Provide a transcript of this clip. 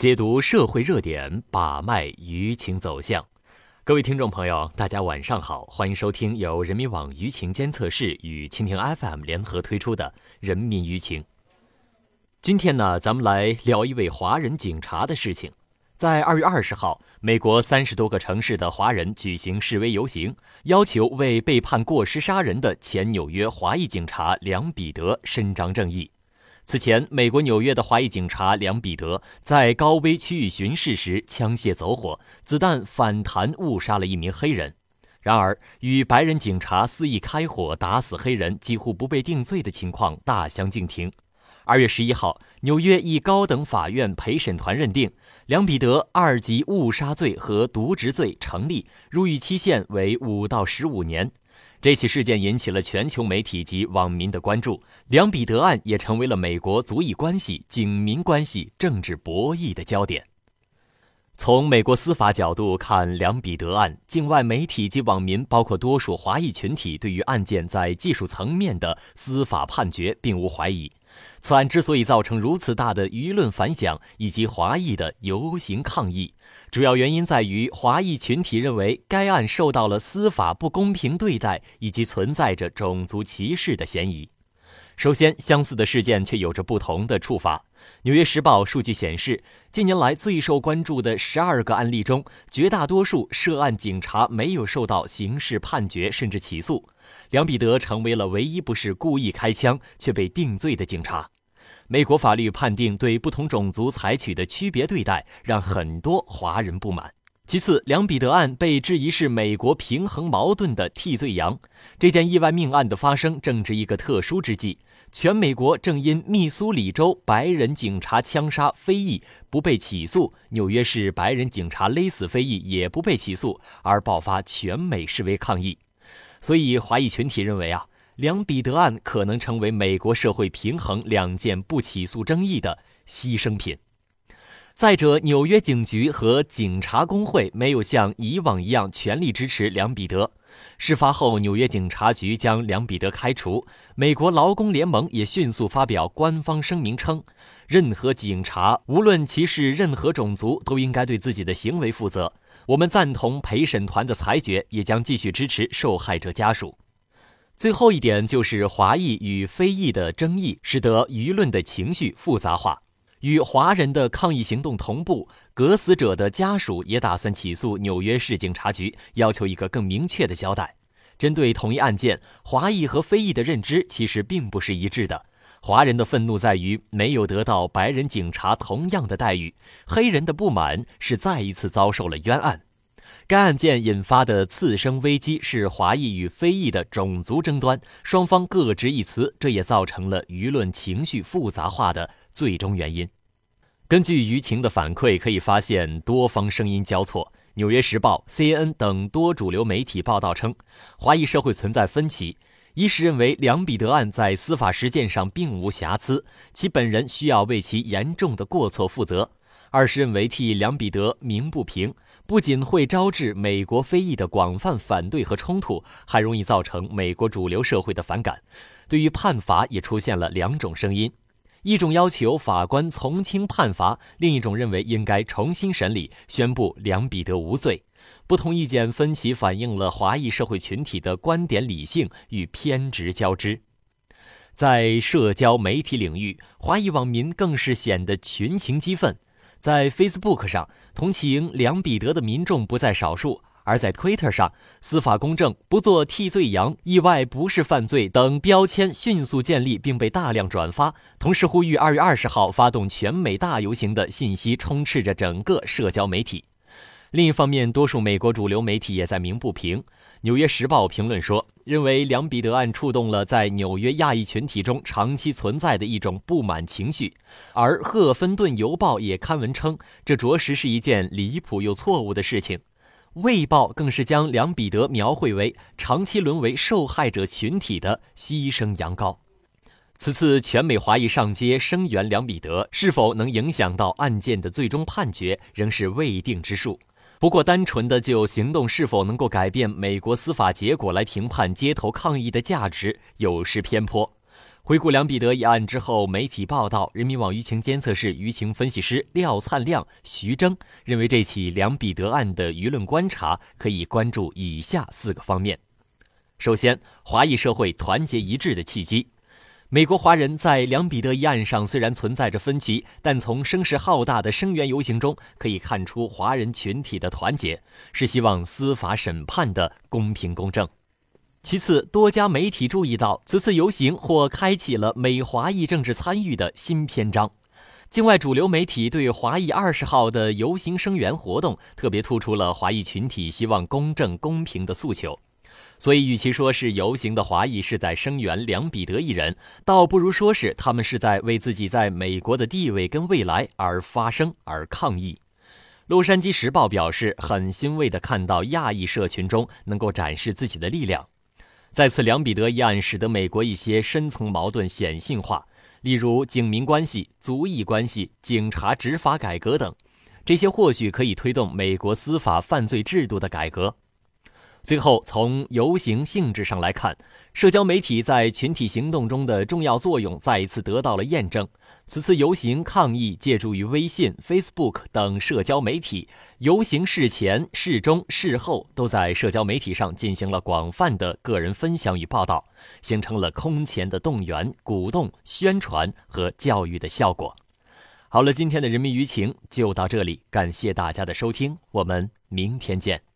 解读社会热点，把脉舆情走向。各位听众朋友，大家晚上好，欢迎收听由人民网舆情监测室与蜻蜓 FM 联合推出的《人民舆情》。今天呢，咱们来聊一位华人警察的事情。在二月二十号，美国三十多个城市的华人举行示威游行，要求为被判过失杀人的前纽约华裔警察梁彼得伸张正义。此前，美国纽约的华裔警察梁彼得在高危区域巡视时枪械走火，子弹反弹误杀了一名黑人。然而，与白人警察肆意开火打死黑人几乎不被定罪的情况大相径庭。二月十一号，纽约一高等法院陪审团认定梁彼得二级误杀罪和渎职罪成立，入狱期限为五到十五年。这起事件引起了全球媒体及网民的关注，梁彼得案也成为了美国族裔关系、警民关系、政治博弈的焦点。从美国司法角度看梁彼得案，境外媒体及网民，包括多数华裔群体，对于案件在技术层面的司法判决并无怀疑。此案之所以造成如此大的舆论反响以及华裔的游行抗议，主要原因在于华裔群体认为该案受到了司法不公平对待，以及存在着种族歧视的嫌疑。首先，相似的事件却有着不同的处罚。《纽约时报》数据显示，近年来最受关注的十二个案例中，绝大多数涉案警察没有受到刑事判决甚至起诉。梁彼得成为了唯一不是故意开枪却被定罪的警察。美国法律判定对不同种族采取的区别对待，让很多华人不满。其次，梁彼得案被质疑是美国平衡矛盾的替罪羊。这件意外命案的发生正值一个特殊之际。全美国正因密苏里州白人警察枪杀非裔不被起诉，纽约市白人警察勒死非裔也不被起诉，而爆发全美示威抗议。所以，华裔群体认为啊，梁彼得案可能成为美国社会平衡两件不起诉争议的牺牲品。再者，纽约警局和警察工会没有像以往一样全力支持梁彼得。事发后，纽约警察局将梁彼得开除。美国劳工联盟也迅速发表官方声明称，任何警察，无论其是任何种族，都应该对自己的行为负责。我们赞同陪审团的裁决，也将继续支持受害者家属。最后一点就是华裔与非裔的争议，使得舆论的情绪复杂化。与华人的抗议行动同步，革死者的家属也打算起诉纽约市警察局，要求一个更明确的交代。针对同一案件，华裔和非裔的认知其实并不是一致的。华人的愤怒在于没有得到白人警察同样的待遇，黑人的不满是再一次遭受了冤案。该案件引发的次生危机是华裔与非裔的种族争端，双方各执一词，这也造成了舆论情绪复杂化的最终原因。根据舆情的反馈，可以发现多方声音交错。《纽约时报》、CNN 等多主流媒体报道称，华裔社会存在分歧：一是认为梁彼得案在司法实践上并无瑕疵，其本人需要为其严重的过错负责。二是认为替梁彼得鸣不平，不仅会招致美国非裔的广泛反对和冲突，还容易造成美国主流社会的反感。对于判罚，也出现了两种声音：一种要求法官从轻判罚，另一种认为应该重新审理，宣布梁彼得无罪。不同意见分歧反映了华裔社会群体的观点理性与偏执交织。在社交媒体领域，华裔网民更是显得群情激愤。在 Facebook 上，同情梁彼得的民众不在少数；而在 Twitter 上，“司法公正，不做替罪羊，意外不是犯罪”等标签迅速建立，并被大量转发。同时，呼吁二月二十号发动全美大游行的信息充斥着整个社交媒体。另一方面，多数美国主流媒体也在鸣不平。《纽约时报》评论说，认为梁彼得案触动了在纽约亚裔群体中长期存在的一种不满情绪，而《赫芬顿邮报》也刊文称，这着实是一件离谱又错误的事情。《卫报》更是将梁彼得描绘为长期沦为受害者群体的牺牲羊羔。此次全美华裔上街声援梁彼得，是否能影响到案件的最终判决，仍是未定之数。不过，单纯的就行动是否能够改变美国司法结果来评判街头抗议的价值，有失偏颇。回顾梁彼得一案之后，媒体报道，人民网舆情监测室舆情分析师廖灿亮、徐峥认为，这起梁彼得案的舆论观察可以关注以下四个方面：首先，华裔社会团结一致的契机。美国华人在梁彼得一案上虽然存在着分歧，但从声势浩大的声援游行中可以看出华人群体的团结，是希望司法审判的公平公正。其次，多家媒体注意到，此次游行或开启了美华裔政治参与的新篇章。境外主流媒体对华裔二十号的游行声援活动，特别突出了华裔群体希望公正公平的诉求。所以，与其说是游行的华裔是在声援梁彼得一人，倒不如说是他们是在为自己在美国的地位跟未来而发声而抗议。洛杉矶时报表示，很欣慰地看到亚裔社群中能够展示自己的力量。再次，梁彼得一案使得美国一些深层矛盾显性化，例如警民关系、族裔关系、警察执法改革等，这些或许可以推动美国司法犯罪制度的改革。最后，从游行性质上来看，社交媒体在群体行动中的重要作用再一次得到了验证。此次游行抗议借助于微信、Facebook 等社交媒体，游行事前、事中、事后都在社交媒体上进行了广泛的个人分享与报道，形成了空前的动员、鼓动、宣传和教育的效果。好了，今天的人民舆情就到这里，感谢大家的收听，我们明天见。